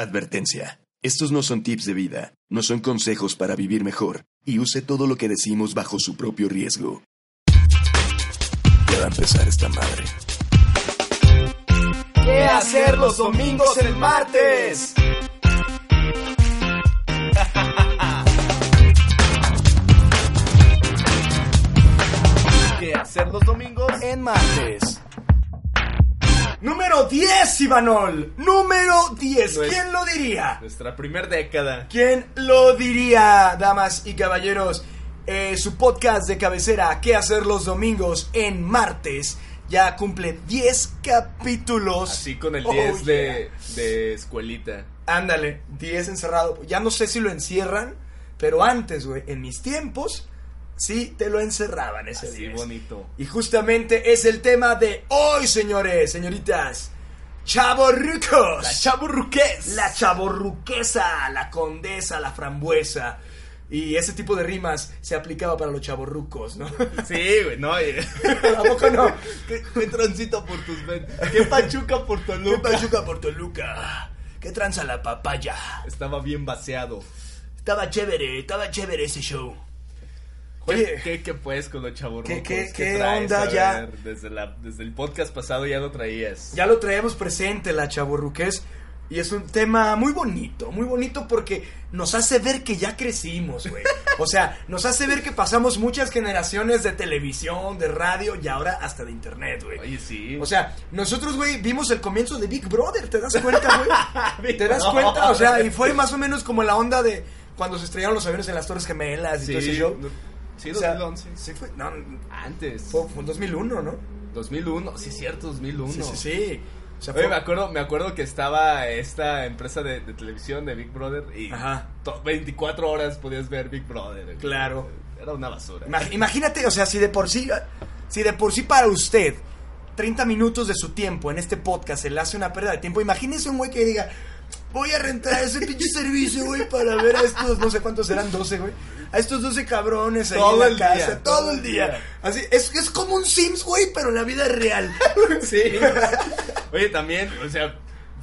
Advertencia. Estos no son tips de vida, no son consejos para vivir mejor, y use todo lo que decimos bajo su propio riesgo. Ya va a empezar esta madre. ¿Qué hacer los domingos el martes? ¿Qué hacer los domingos? En martes. Número 10, Ivanol. Número 10. Pues- ¿Quién lo diría? Nuestra primer década. ¿Quién lo diría, damas y caballeros? Eh, su podcast de cabecera, ¿Qué hacer los domingos en martes? Ya cumple 10 capítulos. Así con el Oh, 10 yeah. de, de escuelita. Ándale, 10 encerrado. Ya no sé si lo encierran, pero antes, güey, en mis tiempos, sí te lo encerraban ese Así 10. bonito. Y justamente es el tema de hoy, señores, señoritas. Chavorrucos. La chaburruqués. La chaborruquesa, la condesa, la frambuesa. Y ese tipo de rimas se aplicaba para los chaborrucos, ¿no? Sí, güey, no. ¿A poco no? ¿Qué, qué transita por tus venas? ¿Qué pachuca por ¿Qué Toluca? pachuca por Toluca? ¿Qué tranza la papaya? Estaba bien vaciado. Estaba chévere, estaba chévere ese show. ¿Qué, Oye, ¿qué, qué pues con los chaburrucos? ¿Qué- qué- qué traes? onda ya? desde, la, desde el podcast pasado ya lo traías. ya lo traemos presente la chaborruqués y es un tema muy bonito, muy bonito porque nos hace ver que ya crecimos, güey. O sea, nos hace ver que pasamos muchas generaciones de televisión, de radio y ahora hasta de internet, güey. Oye, sí. O sea, nosotros, güey, vimos el comienzo de Big Brother, ¿te das cuenta, güey? ¿Te das cuenta? O sea, y fue más o menos como la onda de cuando se estrellaron los aviones en las Torres Gemelas y sí, todo ese show. no- sí, O sea, 2011. sí fue, no, Antes. fue, fue en 2001, ¿no? 2001, sí es cierto, 2001. Sí, sí, sí. O sea, Oye, fue- me acuerdo, me acuerdo que estaba esta empresa de, de televisión de Big Brother y Ajá. to- 24 horas podías ver Big Brother. Claro. Era una basura. Ima- Imagínate, o sea, si de por sí, si de por sí para usted 30 minutos de su tiempo en este podcast se le hace una pérdida de tiempo, imagínese un güey que diga, voy a rentar ese pinche servicio, güey, para ver a estos, no sé cuántos serán, 12, güey, a estos 12 cabrones ahí Todo en la casa, día, todo, todo el día. día. Así, es, es como un Sims, güey, pero en la vida real. Sí. Oye, también, o sea,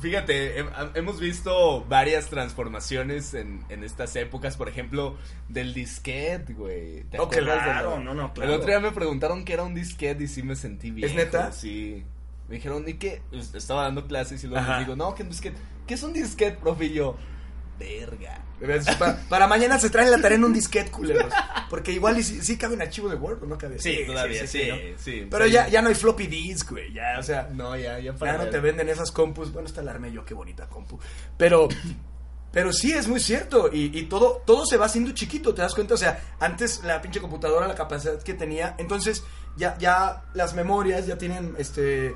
fíjate, he- hemos visto varias transformaciones en, en estas épocas, por ejemplo, del disquete, güey. ¿Te Oh, acuerdas de claro, lo- no, no, claro. El otro día me preguntaron qué era un disquete y sí me sentí bien. neta? Sí. Me dijeron, ¿y qué? Pues, Estaba dando clases y luego Ajá. les digo, no, que un disquete. ¿Qué es un disquete, profe? Y yo, verga. Pa- para, mañana se traen la tarea en un disquete, culeros. Porque igual y sí, sí cabe en archivo de Word o no cabe. Sí, todavía, sí, ¿no? sí. Pero ya, ya no hay floppy disk, güey, ya, o sea... No, ya, ya Ya no te venden esas compus. Bueno, esta la armé yo, qué bonita compu. Pero, pero sí, es muy cierto. Y, y todo, todo se va haciendo chiquito, ¿te das cuenta? O sea, antes la pinche computadora, la capacidad que tenía. Entonces, ya, ya las memorias ya tienen este.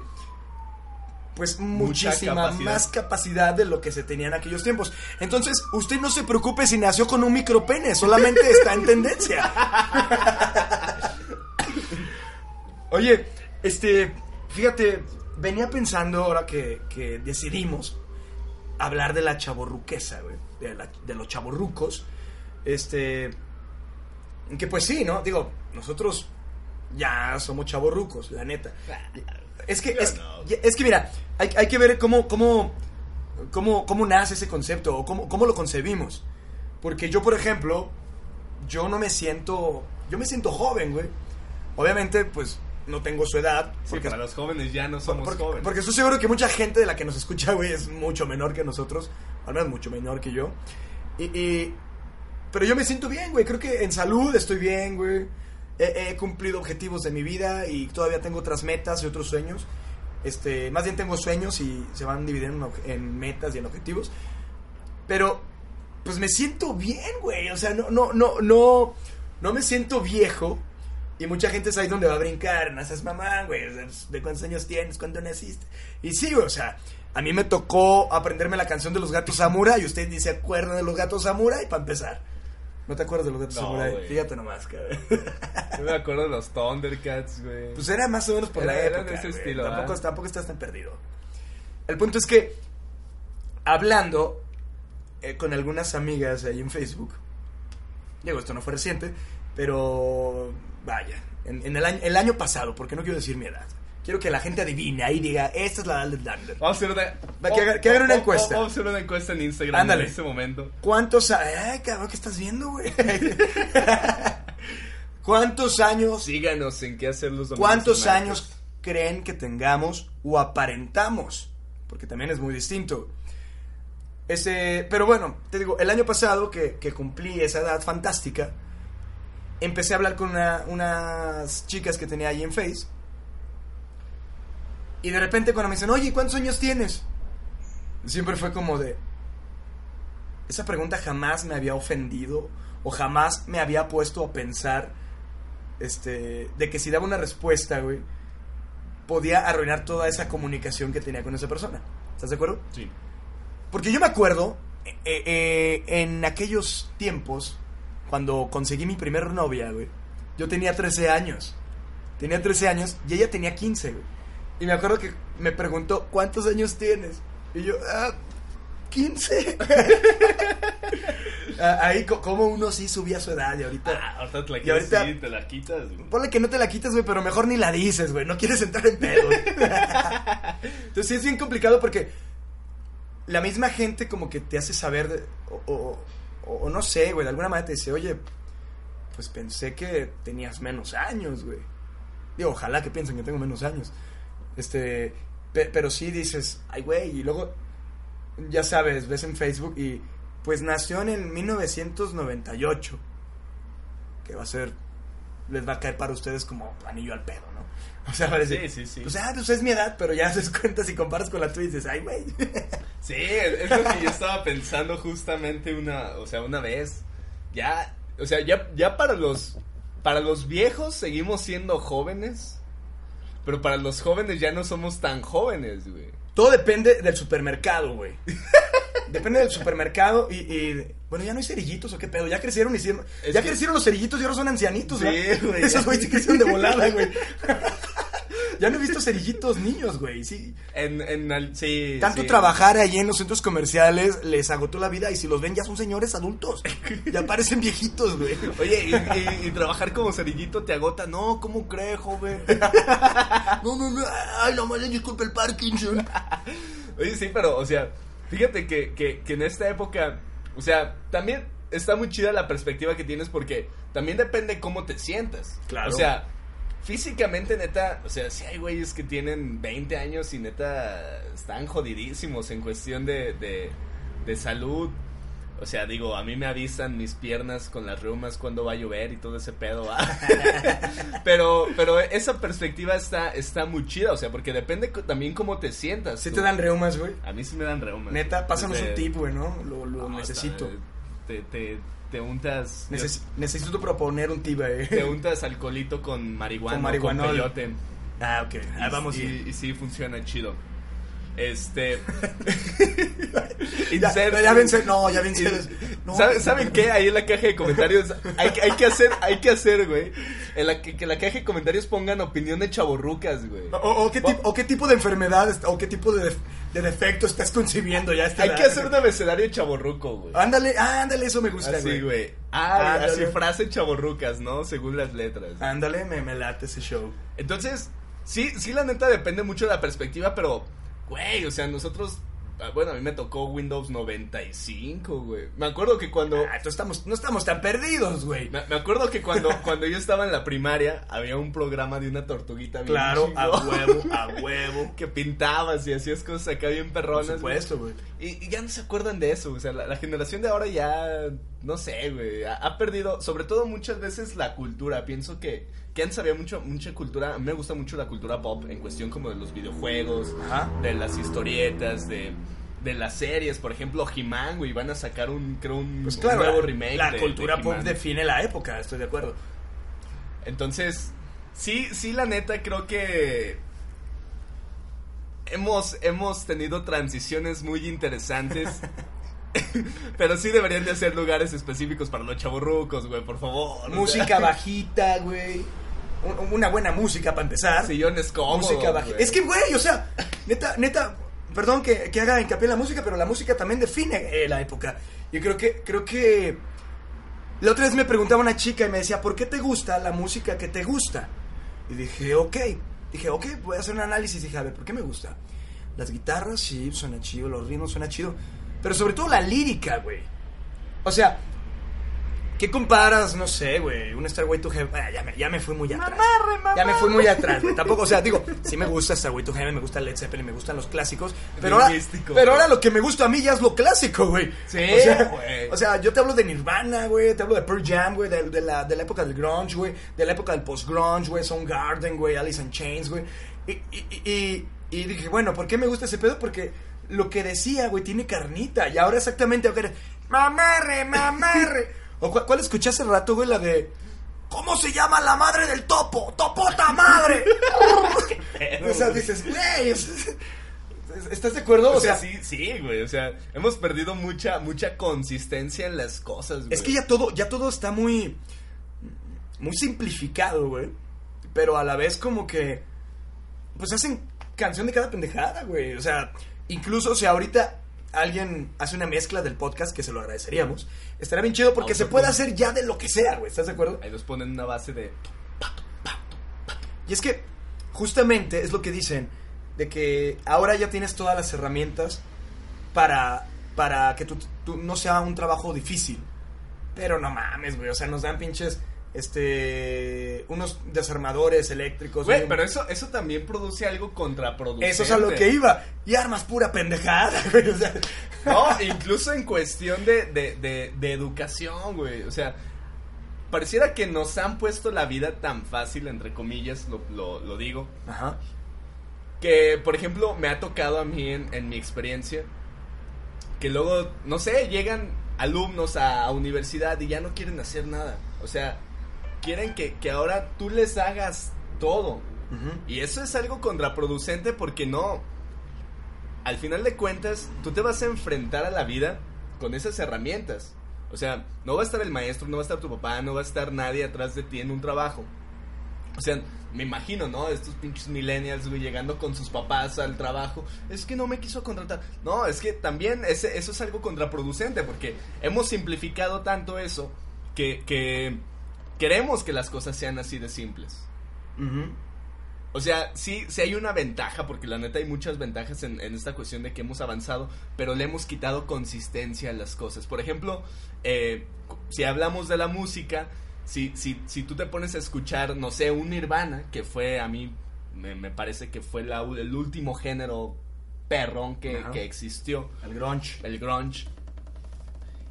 Pues muchísima capacidad. más capacidad de lo que se tenía en aquellos tiempos. Entonces, usted no se preocupe si nació con un micropene, solamente está en tendencia. Oye, este, fíjate, venía pensando ahora que, que decidimos hablar de la chaborruquesa, güey, de, la- de los chaborrucos, este, que pues sí, ¿no? Digo, nosotros ya somos chaborrucos, la neta. Es que, es, es que mira, hay, hay que ver cómo, cómo, cómo, cómo nace ese concepto o cómo, cómo lo concebimos. Porque yo, por ejemplo, yo no me siento, yo me siento joven, güey. Obviamente, pues, no tengo su edad. Sí, porque para los jóvenes ya no somos porque, jóvenes. porque estoy seguro que mucha gente de la que nos escucha, güey, es mucho menor que nosotros. Al menos mucho menor que yo. Y, y- pero yo me siento bien, güey. Creo que en salud estoy bien, güey. He, cumplido objetivos de mi vida y todavía tengo otras metas y otros sueños. Este, más bien tengo sueños y se van dividiendo en, metas y en objetivos. Pero, pues me siento bien, güey. O sea, no, no, no, no, no me siento viejo. Y mucha gente es ahí donde va a brincar. No mamá, güey. ¿De cuántos años tienes? ¿Cuándo naciste? Y sí, o sea, A mí me tocó aprenderme la canción de los gatos Samurai y usted ni se acuerda de los gatos Samurai para empezar. ¿No te acuerdas de los gatos No, Samurai? Fíjate nomás, cabrón. Yo me acuerdo de los Thundercats, güey. Pues era más o menos por la Era- época. de ese güey. estilo, tampoco, ¿ah? tampoco estás tan perdido. El punto es que, hablando eh, con algunas amigas ahí en Facebook, digo, esto no fue reciente, pero vaya, en, en el, año, el año pasado, porque no quiero decir mi edad. Quiero que la gente adivine ahí diga, esta es la del Lander. Vamos a hacer una... Que hagan una encuesta. Vamos a hacer una encuesta en Instagram Ándale. en este momento. ¿Cuántos años? Ay, cabrón, ¿qué estás viendo, güey? ¿Cuántos años Síganos en qué hacer los domingos ¿Cuántos años creen que tengamos o aparentamos? Porque también es muy distinto. Ese, pero bueno, te digo, el año pasado que, que cumplí esa edad fantástica, empecé a hablar con una- unas chicas que tenía ahí en Face. Y de repente cuando me dicen, oye, ¿cuántos años tienes? Siempre fue como de... Esa pregunta jamás me había ofendido o jamás me había puesto a pensar este, de que si daba una respuesta, güey, podía arruinar toda esa comunicación que tenía con esa persona. ¿Estás de acuerdo? Sí. Porque yo me acuerdo, eh, eh, en aquellos tiempos, cuando conseguí mi primer novia, güey, yo tenía 13 años. Tenía 13 años y ella tenía 15, güey. Y me acuerdo que me preguntó, ¿cuántos años tienes? Y yo, ah, 15. Ah, Ahí co- como uno sí subía su edad y ahorita... Ah, ahorita te la quitas, ahorita- sí, te la quitas, güey. Ponle que no te la quites, güey, pero mejor ni la dices, güey. No quieres entrar en pedo. Entonces sí es bien complicado porque la misma gente como que te hace saber, de- o, o- o- o no sé, güey, de alguna manera te dice, oye, pues pensé que tenías menos años, güey. Digo, ojalá que piensen que tengo menos años. Este, pe- pero sí dices, ay, güey, y luego, ya sabes, ves en Facebook y pues nació en el 1998. Que va a ser les va a caer para ustedes como anillo al pedo, ¿no? O sea, parece. Sí, sí, sí. Pues, ah, pues es mi edad, pero ya haces cuenta si comparas con la tuya y dices, ay, güey. Sí, es lo que yo estaba pensando justamente una, o sea, una vez. Ya, o sea, ya, ya para los, para los viejos seguimos siendo jóvenes, pero para los jóvenes ya no somos tan jóvenes, güey. Todo depende del supermercado, güey. Depende del supermercado y, y- Bueno, ya no hay cerillitos o qué pedo. Ya crecieron y hicieron. Ya que- crecieron los cerillitos y ahora son ancianitos, Sí, güey, Esos ya. güeyes sí crecieron de volada, güey. ya no he visto cerillitos niños, güey. Sí. En, sí, Tanto sí. trabajar ahí en los centros comerciales les agotó la vida y si los ven ya son señores adultos. Ya parecen viejitos, güey. Oye, y, y- y trabajar como cerillito te agota. No, ¿cómo cree, joven? No, no, no. Ay, no le disculpe el Parkinson. Oye, sí, pero, o sea, fíjate que, que, que en esta época, o sea, también está muy chida la perspectiva que tienes porque también depende cómo te sientas. Claro. O sea, físicamente, neta, o sea, sí hay güeyes que tienen 20 años y neta están jodidísimos en cuestión de, de, de salud. O sea, digo, a mí me avisan mis piernas con las reumas cuando va a llover y todo ese pedo. ¿va? pero pero esa perspectiva está, está muy chida, o sea, porque depende también cómo te sientas. ¿Sí tú. te dan reumas, güey? A mí sí me dan reumas. Neta, pásanos Desde- un tip, güey, ¿no? Lo, lo No, necesito. está- Te, te, te untas. Neces- necesito proponer un Te eh. untas alcoholito con marihuana. Con peyote. Ah, ok. Ah, Y- vamos y, bien. y sí funciona chido. Este. Ya, Insert- ya vence, no, ya vence. No. ¿Saben, ¿Saben qué? Ahí en la caja de comentarios hay, que- hay que hacer, hay que hacer, güey. En la que, que la caja de comentarios pongan opinión de chaborrucas, güey. O, o qué tipo, o qué tipo de enfermedad o qué tipo de, de defecto estás concibiendo ya. esta Hay edad, que hacer güey? un abecedario chaborruco, güey. Ándale, ándale, eso me gusta, Así, güey. Ah, Ándale. así frase chaborrucas, ¿no? Según las letras. Ándale, me, me late ese show. Entonces, sí, sí, la neta depende mucho de la perspectiva, pero, güey, o sea, nosotros, ah, bueno, a mí me tocó Windows 95, güey. Me acuerdo que cuando, Ah, entonces estamos, no estamos tan perdidos, güey. me, me acuerdo que cuando, cuando yo estaba en la primaria, había un programa de una tortuguita bien Claro, a huevo, a huevo. Que pintabas y hacías cosas acá bien Por perronas. supuesto, güey. Y, y ya no se acuerdan de eso, o sea, la, la generación de ahora ya, no sé, güey, ha, ha perdido, sobre todo muchas veces la cultura, pienso que, que antes había mucho, mucha cultura, a mí me gusta mucho la cultura pop en cuestión como de los videojuegos, Ajá. de las historietas, de, de las series, por ejemplo, He-Man, güey, van a sacar un, creo, un, Pues un nuevo remake. la de- cultura de pop define la época, estoy de acuerdo. Entonces, sí, sí, la neta, creo que hemos, hemos tenido transiciones muy interesantes. Pero sí deberían de hacer lugares específicos para los chavorrucos, güey, por favor. Música bajita, güey. Un- Una buena música para empezar. Sillones cómodos. música güey. Es que, güey, o sea, neta, neta, perdón que, que haga hincapié en la música, pero la música también define eh, la época. Yo creo que, creo que... La otra vez me preguntaba una chica y me decía, ¿por qué te gusta la música que te gusta? Y dije, ok. Dije, ok, voy a hacer un análisis. Dije, a ver, ¿por qué me gusta? Las guitarras, sí, suena chido, los ritmos suena chido. Pero sobre todo la lírica, güey. O sea, ¿qué comparas? No sé, güey. Un Starway to Heaven. Ah, ya, me, ya me fui muy atrás. Ya me fui muy atrás, güey. Tampoco, o sea, digo, sí me gusta Starway to Heaven, me gusta Led Zeppelin, me gustan los clásicos. Pero, ahora, místico, pero ahora lo que me gusta a mí ya es lo clásico, güey. Sí, o sea, güey. O sea, yo te hablo de Nirvana, güey. Te hablo de Pearl Jam, güey. De, de la, de la época del grunge, güey. De la época del post-grunge, güey. Soundgarden, güey. Alice in Chains, güey. Y, y, y, y- y dije, bueno, ¿por qué me gusta ese pedo? Porque lo que decía, güey, tiene carnita. Y ahora exactamente, ahora, mamarre, mamarre. ¿O cuál, cuál escuché hace rato, güey? La de... ¿Cómo se llama la madre del topo? ¡Topota madre! o sea, dices, güey, es- es- ¿estás de acuerdo? O sea, sí, sí, güey. O sea, hemos perdido mucha, mucha consistencia en las cosas, güey. Es que ya todo, ya todo está muy. Muy simplificado, güey. Pero a la vez como que. Pues hacen canción de cada pendejada, güey. O sea, incluso si ahorita alguien hace una mezcla del podcast, que se lo agradeceríamos, estaría bien chido porque se puede hacer ya de lo que sea, güey. ¿Estás de acuerdo? Ahí nos ponen una base de. Y es que justamente es lo que dicen, de que ahora ya tienes todas las herramientas para, para que tu, tu- no sea un trabajo difícil. Pero no mames, güey, o sea, nos dan pinches, este, unos desarmadores eléctricos. Güey, pero eso, eso también produce algo contraproducente. Eso es a lo que iba. Y armas pura pendejada, güey. O sea, No, incluso en cuestión de, de, de, de educación, güey. O sea, pareciera que nos han puesto la vida tan fácil, entre comillas, lo, lo, lo digo. Ajá. Que, por ejemplo, me ha tocado a mí en, en mi experiencia que luego, no sé, llegan alumnos a, a universidad y ya no quieren hacer nada. O sea, quieren que, que ahora tú les hagas todo. Y eso es algo contraproducente porque no. Al final de cuentas, tú te vas a enfrentar a la vida con esas herramientas. O sea, no va a estar el maestro, no va a estar tu papá, no va a estar nadie atrás de ti en un trabajo. O sea, me imagino, ¿no? Estos pinches millennials, güey, llegando con sus papás al trabajo. Es que no me quiso contratar. No, es que también ese, eso es algo contraproducente porque hemos simplificado tanto eso que, que queremos que las cosas sean así de simples. O sea, sí, sí hay una ventaja, porque la neta hay muchas ventajas en, en esta cuestión de que hemos avanzado, pero le hemos quitado consistencia a las cosas. Por ejemplo, eh, si hablamos de la música, si, si, si tú te pones a escuchar, no sé, un Nirvana, que fue a mí, me, me parece que fue la- el último género perrón que, que existió, El grunge. el grunge.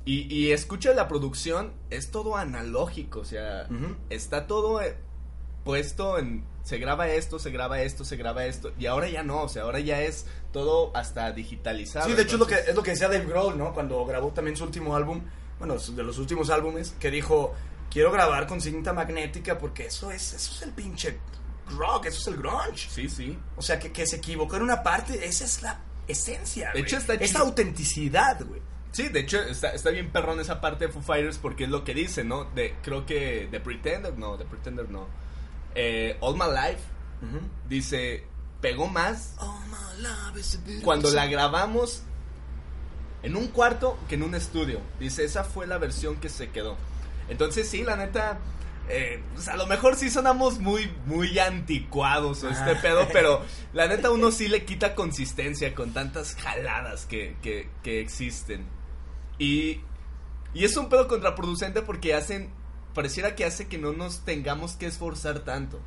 Y, y escucha la producción, es todo analógico, o sea, Ujú. está todo eh, puesto en se graba esto, se graba esto, se graba esto y ahora ya no, o sea, ahora ya es todo hasta digitalizado. Sí, de hecho es lo, que, entonces- es lo que decía Dave Grohl, ¿no? Cuando grabó también su último álbum, bueno, de los últimos álbumes, que dijo, quiero grabar con cinta magnética porque eso es, eso es el pinche rock, eso es el grunge. Sí, sí. O sea, que, que se equivocó en una parte, esa es la esencia, De güey. hecho, está Esa autenticidad, güey. Sí, de hecho está, está bien perrón esa parte de Foo Fighters porque es lo que dice, ¿no? De creo que The Pretender, no, The Pretender no. Eh, All My Life dice pegó más cuando la grabamos en un cuarto que en un estudio. Dice, esa fue la versión que se quedó. Entonces sí, la neta, eh, pues, a lo mejor sí sonamos muy, muy anticuados o este Ah. pedo, pero la neta uno sí le quita consistencia con tantas jaladas que, que, que existen. Y, y es un pedo contraproducente porque hacen, pareciera que hace que no nos tengamos que esforzar tanto.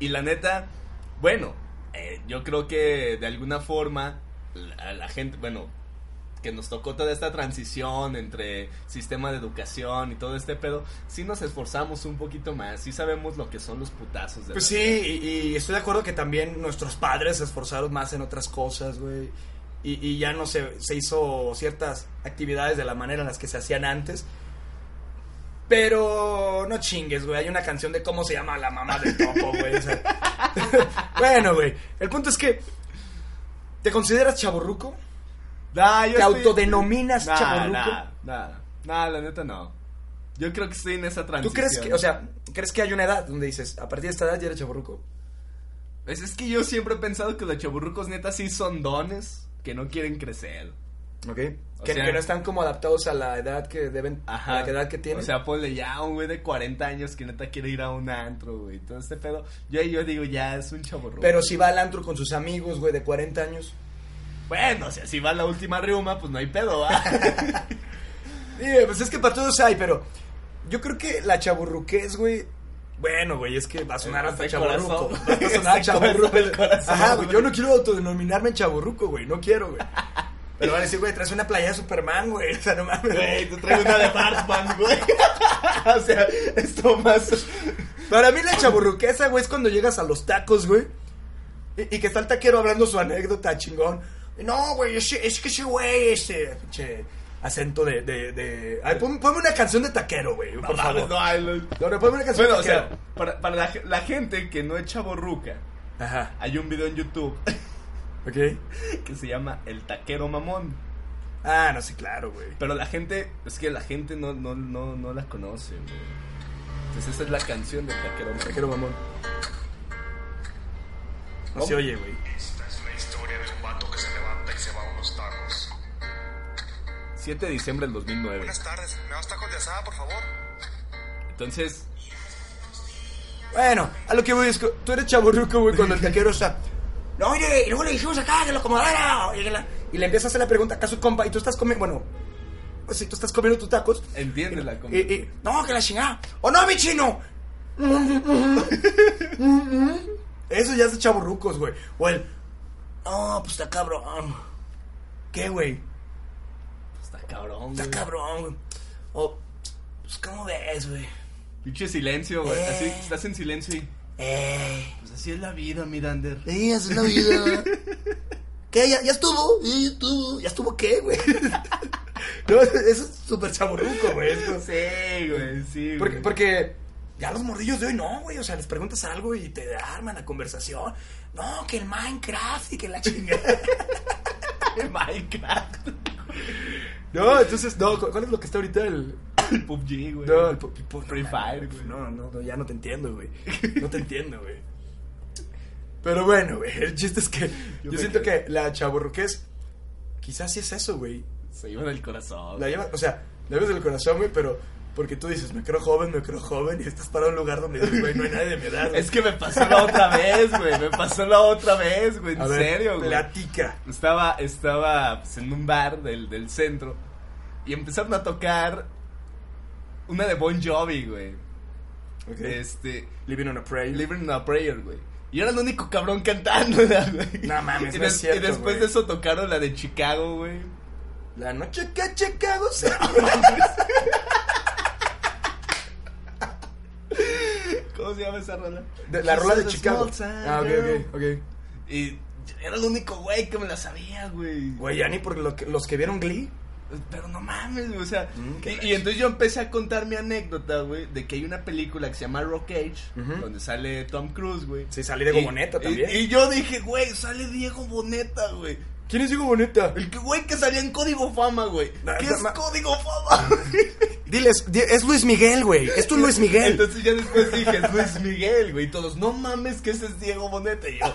Y la neta, bueno, eh, yo creo que de alguna forma la, la gente, bueno, que nos tocó toda esta transición entre sistema de educación y todo este pedo, sí nos esforzamos un poquito más, sí sabemos lo que son los putazos. De Pues la sí, y estoy de acuerdo que también nuestros padres se esforzaron más en otras cosas, güey. Y, y ya no se, se hizo ciertas actividades de la manera en las que se hacían antes. Pero no chingues, güey. Hay una canción de cómo se llama la mamá del topo, güey. o sea. bueno, güey. El punto es que ¿Te consideras chaborruco? Nah, yo ¿Te estoy- autodenominas Nah, chavorruco? Nah, nah, nah, la neta no. Yo creo que estoy en esa transición. ¿Tú crees que, o sea, crees que hay una edad donde dices, a partir de esta edad ya eres chaborruco? Pues es que yo siempre he pensado que los chaburrucos neta sí son dones que no quieren crecer. ¿Ok? O Que, sea- que no están como adaptados a la edad que deben, a la edad que tienen. O sea, ponle ya a un güey de 40 años que neta quiere ir a un antro, güey. Todo este pedo. Yo, yo digo, ya es un chaburruco. pero si va al antro con sus amigos, güey, de 40 años. Bueno, o sea, si va a la última riuma, pues no hay pedo, ¿va? Sí, pues es que para todos hay, pero yo creo que la chaburruquez, güey. Bueno, güey, es que va a sonar hasta chaburruco. Va a sonar corazón, Ajá, güey, yo no quiero autodenominarme chaburruco, güey, no quiero, güey. Pero van a decir, güey, traes una playa de Superman, güey. O sea, no mames. Güey, tú traes una de Batman, güey. o sea, esto más... Para mí la chaburruqueza, güey, es cuando llegas a los tacos, güey. Y, y que está el taquero hablando su anécdota chingón. No, güey, es, es que ese güey, ese pinche acento de... de, de... Ay, pon- ponme una canción de taquero, güey, por No favor. no, No, no, ponme una canción Bueno, o de sea, taquero. para, para la, la gente que no es chaborruca, Ajá, hay un video en YouTube ok. que se llama El Taquero Mamón. Ah, no, sí, claro, güey. Pero la gente, es que la gente no, no, no, no la conoce, güey. Entonces esa es la canción del Taquero Mamón. Taquero mamón. No ¿Cómo? se oye, güey. 7 de diciembre del 2009. Buenas tardes, ¿me das tacos de asada, por favor? Entonces, Bueno, a lo que voy es que tú eres chaburruco, güey, cuando el taquero está... No, oye, y luego le dijimos acá que lo acomodara. Y, la- y le empieza a hacer la pregunta acá a su compa y tú estás comiendo... Bueno, pues si tú estás comiendo tus tacos... entiende la Y, y- no, que la chingada. ¡Oh, no, mi chino! Eso ya es de chaburrucos, güey. O el... No, pues está cabrón. ¿Qué, güey? Está cabrón, Está güey. cabrón, güey. O... Pues, ¿cómo ves, güey? Pinche silencio, güey. Eh. Así, estás en silencio y... Eh... Pues así es la vida, Mirander. Sí, así es la vida. ¿Qué? ¿Ya, ya estuvo? Ya estuvo. ¿Ya estuvo qué, güey? no, eso es súper chaburruco, güey. esto. Sí, güey, sí, güey. Porque, porque ya los morrillos de hoy no, güey. O sea, les preguntas algo y te arman la conversación. No, que el Minecraft y que la chingada. Minecraft. No, entonces, no. ¿cu- ¿Cuál es lo que está ahorita el. El PUBG, güey. No, el pu- pu- Free Fire, güey. No, no, no, ya no te entiendo, güey. No te entiendo, güey. Pero bueno, güey. El chiste es que yo, siento quedé- que la chaburruquez. Quizás sí es eso, güey. Se lleva del corazón. La llevas, o sea, la llevas del corazón, güey, pero porque tú dices, me creo joven, me creo joven, y estás para un lugar donde dices, güey, no hay nadie de mi edad. güey. Es que me pasó la otra vez, güey. Me pasó la otra vez, güey. En A ver, serio, güey. Platica. Estaba, estaba pues, en un bar del, del centro y empezaron a tocar una de Bon Jovi, güey. Este, Living on a Prayer. Living on a Prayer, güey. Y era el único cabrón cantando, güey. No mames, y, no es cierto, y después güey. de eso tocaron la de Chicago, güey. La noche que Chicago se... ¿Cómo se llama esa rola? De- la rola de Chicago. Ah, ok, ok, ok. Y era el único güey que me la sabía, güey. Güey, ya ni por lo que- los que vieron Glee. Pero no mames, güey, o sea. Mm, y, y entonces yo empecé a contar mi anécdota, güey, de que hay una película que se llama Rock Age, Ujú. donde sale Tom Cruise, güey. Sí, salí de Y- Boneta también. Y, yo dije, güey, sale Diego Boneta, güey. ¿Quién es Diego Boneta? El que, güey, que salía en Código Fama, güey. ¿Qué es Código Fama? Diles, di- es Luis Miguel, güey. Es tu Luis Miguel. Entonces ya después dije, es Luis Miguel, güey. Y todos, no mames que ese es Diego Boneta. Y yo,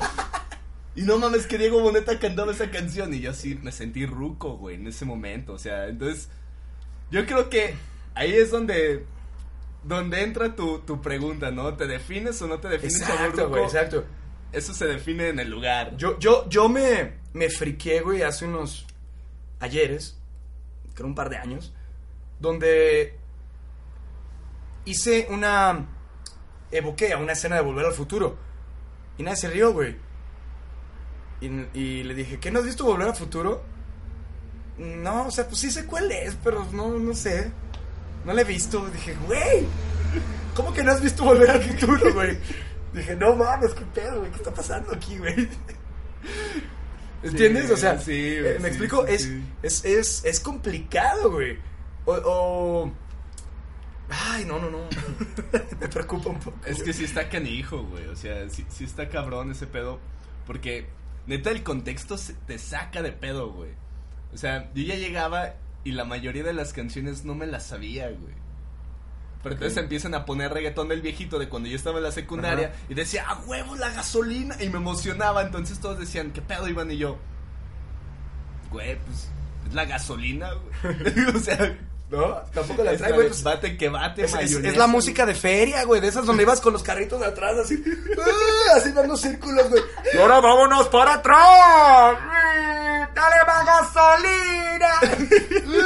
y no mames que Diego Boneta cantaba esa canción. Y yo sí me sentí ruco, güey, en ese momento. O sea, entonces, yo creo que ahí es donde, donde entra tu, tu pregunta, ¿no? ¿Te defines o no te defines Exacto, güey, exacto. Eso se define en el lugar. Yo, yo, yo me, me friqué, güey, hace unos ayeres, creo un par de años, donde hice una... evoqué a una escena de Volver al Futuro. Y nadie se rió, güey. Y, y le dije, ¿qué no has visto Volver al Futuro? No, o sea, pues sí sé cuál es, pero no, no sé. No la he visto. Dije, güey, ¿cómo que no has visto Volver al Futuro, güey? Dije, no mames, qué pedo, güey, ¿qué está pasando aquí, güey? ¿Entiendes? Sí, o sea, sí, eh, güey, me sí, explico, es. Es, es, es complicado, güey. O, o- Ay, no, no, no. me preocupa un poco. Es que sí está canijo, güey. O sea, sí, sí está cabrón ese pedo. Porque neta el contexto se- te saca de pedo, güey. O sea, yo ya llegaba y la mayoría de las canciones no me las sabía, güey. Pero entonces empiezan a poner reggaetón del viejito de cuando yo estaba en la secundaria y decía, ¡a huevo la gasolina! Y me emocionaba, entonces todos decían, ¿qué pedo, Iván? Y yo, güey, pues es la gasolina, güey. o sea, ¿No? Tampoco la trae, güey. pues, bate que bate, es, es- la música de feria, güey, de esas donde ibas con los carritos de atrás, así, así dando círculos, güey. Y ahora vámonos para atrás. ¡Dale más gasolina!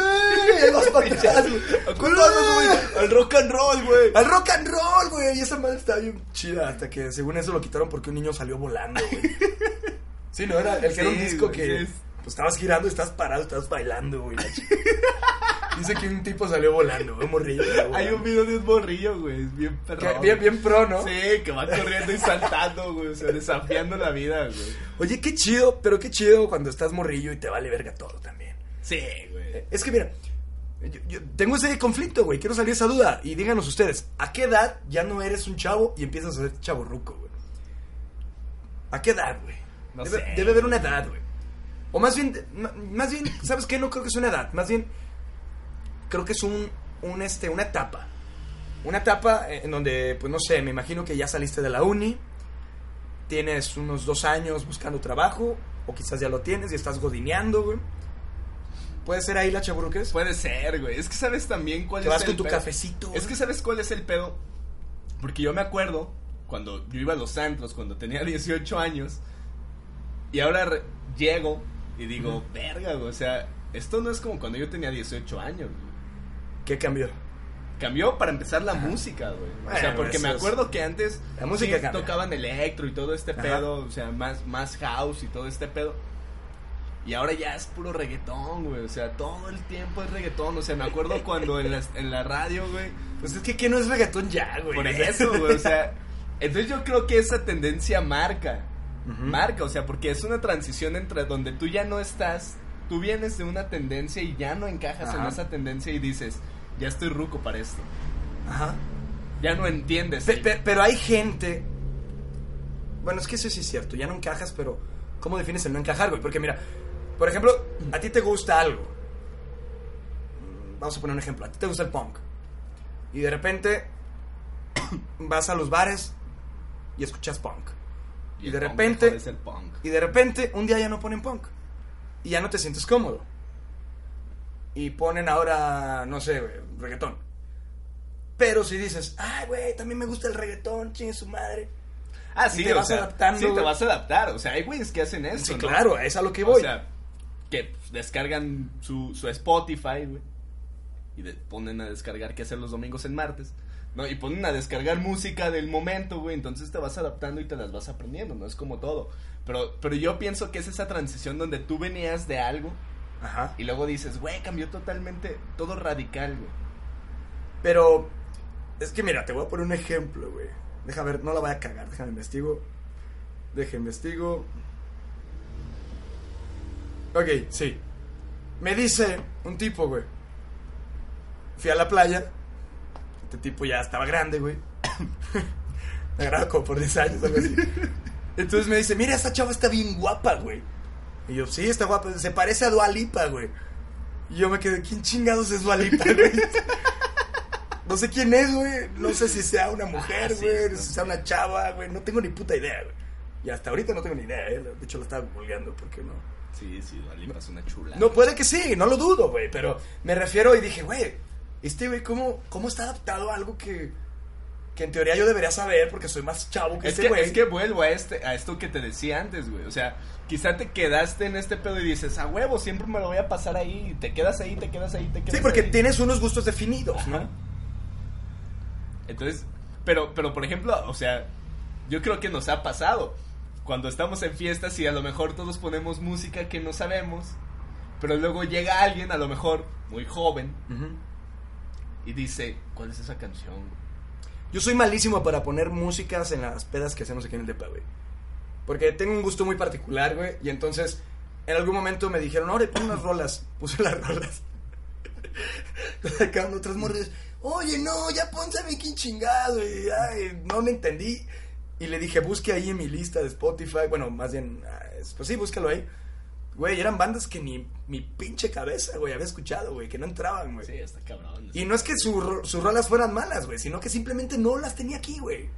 Atrás, güey. Al rock and roll, güey. Al rock and roll, güey. Y esa madre está bien chida. Hasta que según eso lo quitaron porque un niño salió volando, güey. Sí, no, era el que era un disco que sí pues, estabas girando y estabas parado, estabas bailando, güey. Dice que un tipo salió volando, un morrillo. salió Hay volando. un video de un morrillo, güey. Es bien Que- perro. bien, bien pro, ¿no? Sí, que va corriendo y saltando, güey. O sea, desafiando la vida, güey. Oye, qué chido, pero qué chido cuando estás morrillo y te vale verga todo también. Sí, güey. Es que mira, yo, yo tengo ese conflicto, güey. Quiero salir esa duda. Y díganos ustedes, ¿a qué edad ya no eres un chavo y empiezas a ser chavo ruco, güey? ¿A qué edad, güey? No debe, sé. debe haber una edad, güey. O más bien, más bien, ¿sabes qué? No creo que es una edad. Más bien, creo que es un, un este, una etapa. Una etapa en donde, pues no sé, me imagino que ya saliste de la uni, tienes unos dos años buscando trabajo, o quizás ya lo tienes y estás godineando, güey. ¿Puede ser ahí la chaburruques? Puede ser, güey. Es que sabes también cuál Te es vas el con tu pedo? cafecito, güey. Es que sabes cuál es el pedo. Porque yo me acuerdo cuando yo iba a los antros, cuando tenía 18 años. Y ahora llego y digo, verga, güey. O sea, esto no es como cuando yo tenía 18 años, güey. ¿Qué cambió? Cambió para empezar la música, güey. o sea, Bueno, porque me es- acuerdo que antes La música sí tocaban electro y todo este Ajá. pedo, o sea, más, más house y todo este pedo. Y ahora ya es puro reggaetón, güey. O sea, todo el tiempo es reggaetón. O sea, me acuerdo cuando en la, en la radio, güey. Pues es que ¿qué no es reggaetón ya, güey? Por eso, güey. O sea, entonces yo creo que esa tendencia marca. Ujú. Marca, o sea, porque es una transición entre donde tú ya no estás. Tú vienes de una tendencia y ya no encajas en esa tendencia y dices, ya estoy ruco para esto. Ajá. Ya no entiendes. Pe- el- pe- pero hay gente. Bueno, es que eso sí es cierto. Ya no encajas, pero ¿cómo defines el no encajar, güey? Porque mira, por ejemplo, a ti te gusta algo. Vamos a poner un ejemplo. A ti te gusta el punk. Y de repente vas a los bares y escuchas punk. Y el de repente- punk. Y de repente un día ya no ponen punk. Y ya no te sientes cómodo. Y ponen ahora, no sé, reggaetón. Pero si dices, ay, güey, también me gusta el reggaetón, chingue su madre. Ah, Y sí, te o vas sea, adaptando, Sí, te vas a adaptar. O sea, hay güeyes que hacen eso. Sí, ¿no? claro, es a lo que voy. O sea, que descargan su, su Spotify, güey. Y de- ponen a descargar qué hacer los domingos en martes. ¿No? Y ponen a descargar música del momento, güey. Entonces te vas adaptando y te las vas aprendiendo, ¿no? Es como todo. Pero, pero yo pienso que es esa transición donde tú venías de algo Ajá. y luego dices, güey, cambió totalmente, todo radical, güey. Pero es que mira, te voy a poner un ejemplo, güey. Deja ver, no la voy a cagar, déjame investigo. Deja investigo. Ok, sí. Me dice un tipo, güey. Fui a la playa. Este tipo ya estaba grande, güey. Me agarraba como por 10 años, algo así. Entonces me dice, mira, esta chava está bien guapa, güey. Y yo, sí, está guapa. Se parece a Dualipa, güey. Y yo me quedé, ¿quién chingados es Dualipa, güey? No sé quién es, güey. No sé si sea una mujer, Ah, sí, güey. no si sea una chava, güey. No tengo ni puta idea, güey. Y hasta ahorita no tengo ni idea, ¿eh? De hecho, lo estaba googleando porque no. Sí, sí, Dualipa es una chula. No, puede que sí, no lo dudo, güey. Pero me refiero y dije, güey, este güey, ¿cómo, ¿cómo está adaptado a algo que, que en teoría yo debería saber porque soy más chavo que Es este que, güey? es que vuelvo a este a esto que te decía antes, güey. O sea, quizá te quedaste en este pedo y dices, a huevo, siempre me lo voy a pasar ahí. Y te quedas ahí, te quedas ahí, te quedas Sí, porque ahí. tienes unos gustos definidos, ¿no? Entonces, pero, pero por ejemplo, o sea, yo creo que nos ha pasado. Cuando estamos en fiestas y a lo mejor todos ponemos música que no sabemos, pero luego llega alguien, a lo mejor muy joven, Ujú. Y dice, ¿cuál es esa canción? güey?" Yo soy malísimo para poner músicas en las pedas que hacemos aquí en el Depa, güey. Porque tengo un gusto muy particular, güey. Y entonces, en algún momento me dijeron, ahora pon unas rolas. Puse las rolas. Sacaron otras morras. Oye, no, ya ponse a Viking chingado. Y, ay, no me entendí. Y le dije, busque ahí en mi lista de Spotify. Bueno, más bien, ah, es- pues sí, búscalo ahí. Güey, eran bandas que ni mi pinche cabeza, güey, había escuchado, güey, que no entraban, güey. Sí, está cabrón. Y no es que su sus rolas fueran malas, güey, sino que simplemente no las tenía aquí, güey.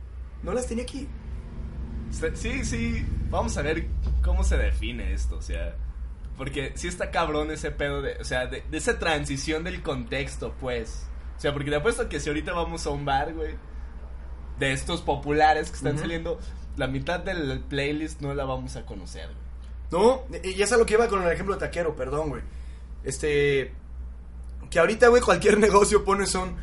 No las tenía aquí. Sí, sí, vamos a ver cómo se define esto, o sea, porque sí está cabrón ese pedo de, o sea, de, de esa transición del contexto, pues. O sea, porque te apuesto que si ahorita vamos a un bar, güey, de estos populares que están saliendo, la mitad del playlist no la vamos a conocer, güey. No, y es a lo que iba con el ejemplo de taquero, perdón, güey. Este. Que ahorita, güey, cualquier negocio pones un.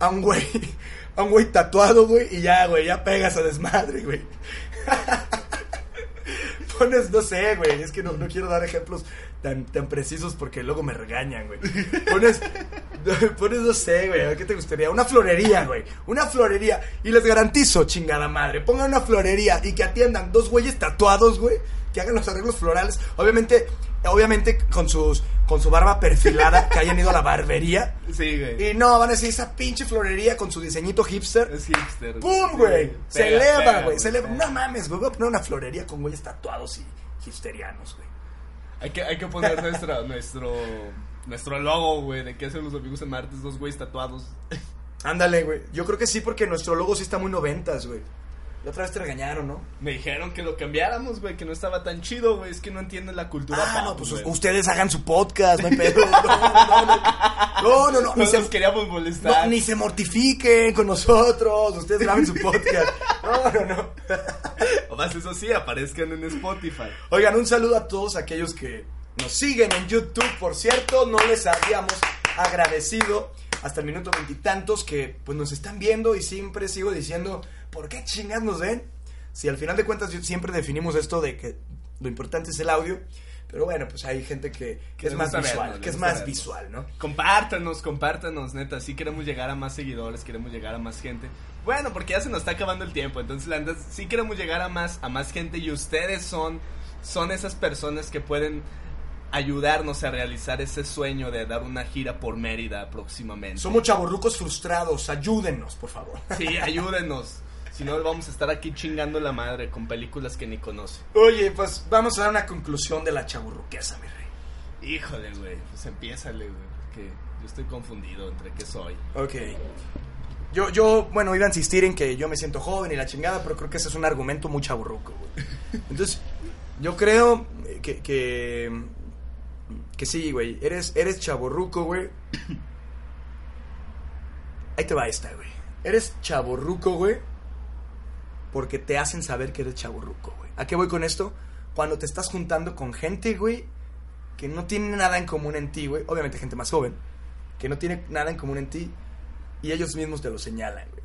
A un güey. A un güey tatuado, güey. Y ya, güey, ya pegas a desmadre, güey. pones, no sé, güey. Es que no, no quiero dar ejemplos tan, tan precisos porque luego me regañan, güey. Pones. Pones, no sé, güey. ¿Qué te gustaría? Una florería, güey. Una florería. Y les garantizo, chingada madre. Pongan una florería y que atiendan dos güeyes tatuados, güey. Que hagan los arreglos florales. Obviamente, obviamente con sus. Con su barba perfilada, que hayan ido a la barbería. Sí, güey. Y no, van a decir esa pinche florería con su diseñito hipster. Es hipster. ¡Pum, Sí, güey! Se pega, eleva, pega, güey. Se eleva. No mames, güey. Voy a poner una florería con güeyes tatuados y hipsterianos, güey. Hay que, hay que poner nuestra, nuestro, nuestro logo, güey, de qué hacen los amigos en martes, dos güeyes tatuados. Ándale, güey. Yo creo que sí, porque nuestro logo sí está muy noventas, güey. La otra vez te regañaron, ¿no? Me dijeron que lo cambiáramos, güey, que no estaba tan chido, güey, es que no entienden la cultura Ah, pop, no, pues ustedes hagan su podcast, no hay pedo. No, no, no. No, no, no. Ni No se, nos queríamos no, molestar. ni se mortifiquen con nosotros. Ustedes graben su podcast. No, no, no. O más eso sí, aparezcan en Spotify. Oigan, un saludo a todos aquellos que nos siguen en YouTube, por cierto, no les habíamos agradecido hasta el minuto veintitantos que pues nos están viendo y siempre sigo diciendo, ¿por qué chingas nos ven? Si al final de cuentas yo- siempre definimos esto de que lo importante es el audio, pero bueno, pues hay gente que, es más visual, vernos, que es más vernos. visual, ¿no? Compártanos, compártanos, neta. Sí queremos llegar a más seguidores, queremos llegar a más gente. Bueno, porque ya se nos está acabando el tiempo. Entonces, la sí queremos llegar a más, a más gente. Y ustedes son, son esas personas que pueden ayudarnos a realizar ese sueño de dar una gira por Mérida próximamente. Somos chavorrucos frustrados, ayúdennos, por favor. Sí, ayúdenos. Si no, vamos a estar aquí chingando la madre con películas que ni conoce. Oye, pues vamos a dar una conclusión de la chaburruquesa, mi rey. Híjole, güey. Pues empiézale, güey. Porque yo estoy confundido entre qué soy. Ok. Yo, yo, bueno, iba a insistir en que yo me siento joven y la chingada, pero creo que ese es un argumento muy chaburruco, güey. Entonces, yo creo que, que, que sí, güey. Eres, eres chaburruco, güey. Ahí te va esta, güey. Eres chaburruco, güey. Porque te hacen saber que eres chaburruco, güey. ¿A qué voy con esto? Cuando te estás juntando con gente, güey, que no tiene nada en común en ti, güey. Obviamente gente más joven. Que no tiene nada en común en ti. Y ellos mismos te lo señalan, güey.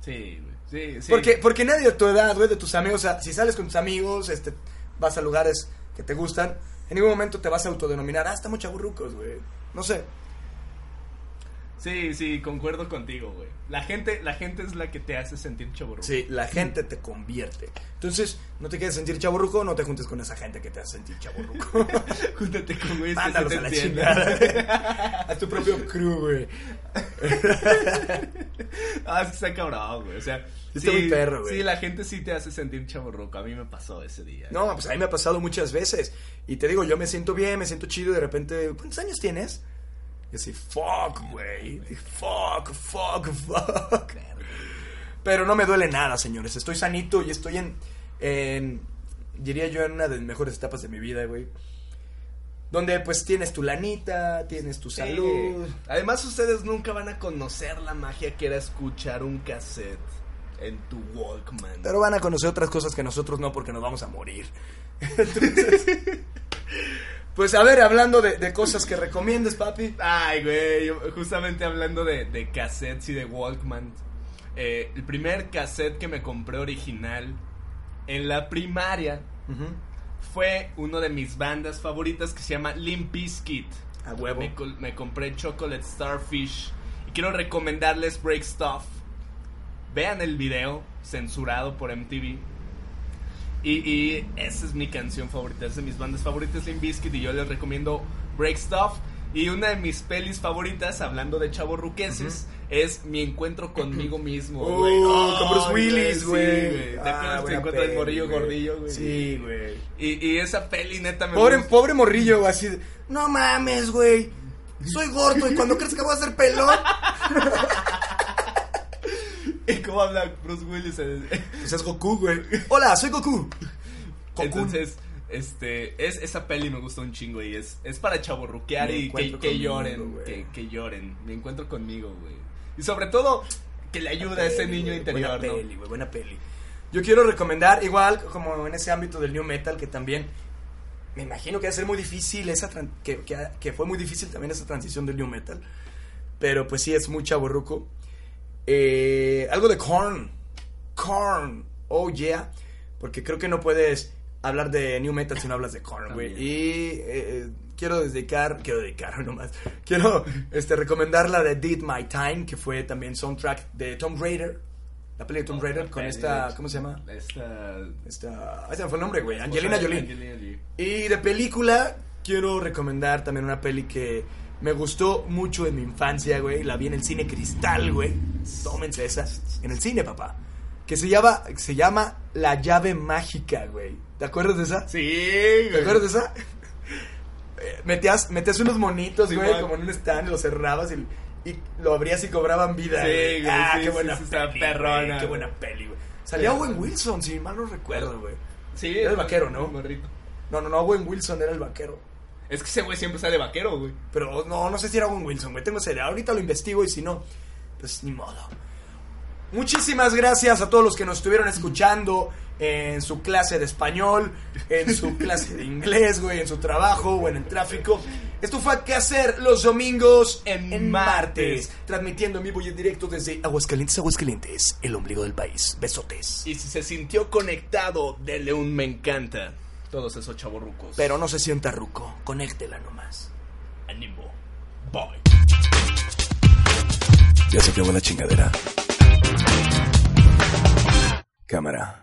Sí, güey. Sí, sí. Porque, porque nadie de tu edad, güey, de tus amigos, o sea, si sales con tus amigos, este, vas a lugares que te gustan, en ningún momento te vas a autodenominar, ah, estamos chaburrucos, güey. No sé. Sí, sí, concuerdo contigo, güey. La gente, la gente es la que te hace sentir chaburro. Sí, la gente te convierte. Entonces, no te quieres sentir chaburruco, no te juntes con esa gente que te hace sentir chaburruco. Júntate con güeyes que Mándalos sí a la chingada. Haz tu propio crew, güey. Ah, es que está cabrón, güey. O sea, Está muy perro, güey. Sí, la gente sí te hace sentir chaburruco. A mí me pasó ese día. No, pues a mí me ha pasado muchas veces. Y te digo, yo me siento bien, me siento chido y de repente, ¿cuántos años tienes? Y así, fuck, güey. Fuck, fuck, fuck. Pero no me duele nada, señores. Estoy sanito y estoy en, en, diría yo, en una de las mejores etapas de mi vida, güey. Donde pues tienes tu lanita, tienes tu Sí. salud. Además, ustedes nunca van a conocer la magia que era escuchar un cassette en tu Walkman. Pero van a conocer otras cosas que nosotros no porque nos vamos a morir. Entonces, pues a ver, hablando de, de cosas que recomiendes, papi. Ay, güey, justamente hablando de, de cassettes y de Walkman. eh, el primer cassette que me compré original en la primaria fue uno de mis bandas favoritas que se llama Limp Bizkit. A huevo. Me, me compré Chocolate Starfish y quiero recomendarles Break Stuff. Vean el video censurado por MTV. Y, y esa es mi canción favorita, es de mis bandas favoritas Limp Bizkit y yo les recomiendo Break Stuff. Y una de mis pelis favoritas, hablando de chavos ruqueses, es mi encuentro conmigo mismo, Oh, güey. con Bruce Willis, sí, güey. ¿Te Ah, acuerdas que buena encuentra el morrillo güey. gordillo, güey? Sí, güey. Y, y esa peli neta me Pobre, gusta. pobre morrillo, así de, no mames, güey. Soy gordo y cuando crees que voy a ser pelón, ¿Y cómo habla Bruce Willis? pues es Goku, güey. Hola, soy Goku. Goku. Entonces, este, es, esa peli me gusta un chingo y es, es para chaborruquear y que, que lloren, güey. que, que lloren. Me encuentro conmigo, güey. Y sobre todo, que le ayuda a ese Peli, niño interior, buena ¿no? Peli, güey, buena peli. Yo quiero recomendar, igual como en ese ámbito del new metal, que también me imagino que va a ser muy difícil, esa que, que, que fue muy difícil también esa transición del new metal. Pero pues sí, es muy chaborruco. Eh, algo de Korn. Korn. Oh, yeah. Porque creo que no puedes hablar de new metal si no hablas de Korn, güey. Y eh, quiero dedicar, quiero dedicar nomás. Quiero este, recomendar la de Did My Time, que fue también soundtrack de Tomb Raider. La peli de Tomb Raider con esta, ¿cómo se llama? Esta... Esta, ahí se me fue el nombre, güey. Angelina Jolie. Angelina Jolie. Y de película, quiero recomendar también una peli que me gustó mucho en mi infancia, güey. La vi en el cine Cristal, güey. Tómense esa. En el cine, papá. Que se llama, se llama La llave mágica, güey. ¿Te acuerdas de esa? Sí, ¿Te güey. acuerdas de esa? Eh, Metías, metías unos monitos, Sí, güey, man. como en un stand, lo cerrabas y, y lo abrías y cobraban vida. Sí, güey. Ah, sí, qué buena sí, peli, perrona, güey, Qué buena peli, güey. Salía. Owen Wilson, si mal no recuerdo, güey. Sí, Era el vaquero, ¿no? el morrito. No, no, no, Owen Wilson era el vaquero. Es que ese güey siempre sale vaquero, güey. Pero no, no sé si era Owen Wilson, güey. Tengo idea. Ahorita lo investigo y si no, pues ni modo. Muchísimas gracias a todos los que nos estuvieron escuchando en su clase de español, en su clase de inglés, güey, en su trabajo o en el tráfico. Esto fue ¿Qué hacer los domingos En martes. Transmitiendo en vivo y en directo desde Aguascalientes, Aguascalientes, el ombligo del país. Besotes. Y si se sintió conectado, dele un me encanta. Todos esos chavorrucos. Pero no se sienta ruco, conéctela nomás. Ánimo. Bye. Ya se acabó la chingadera. Cámara.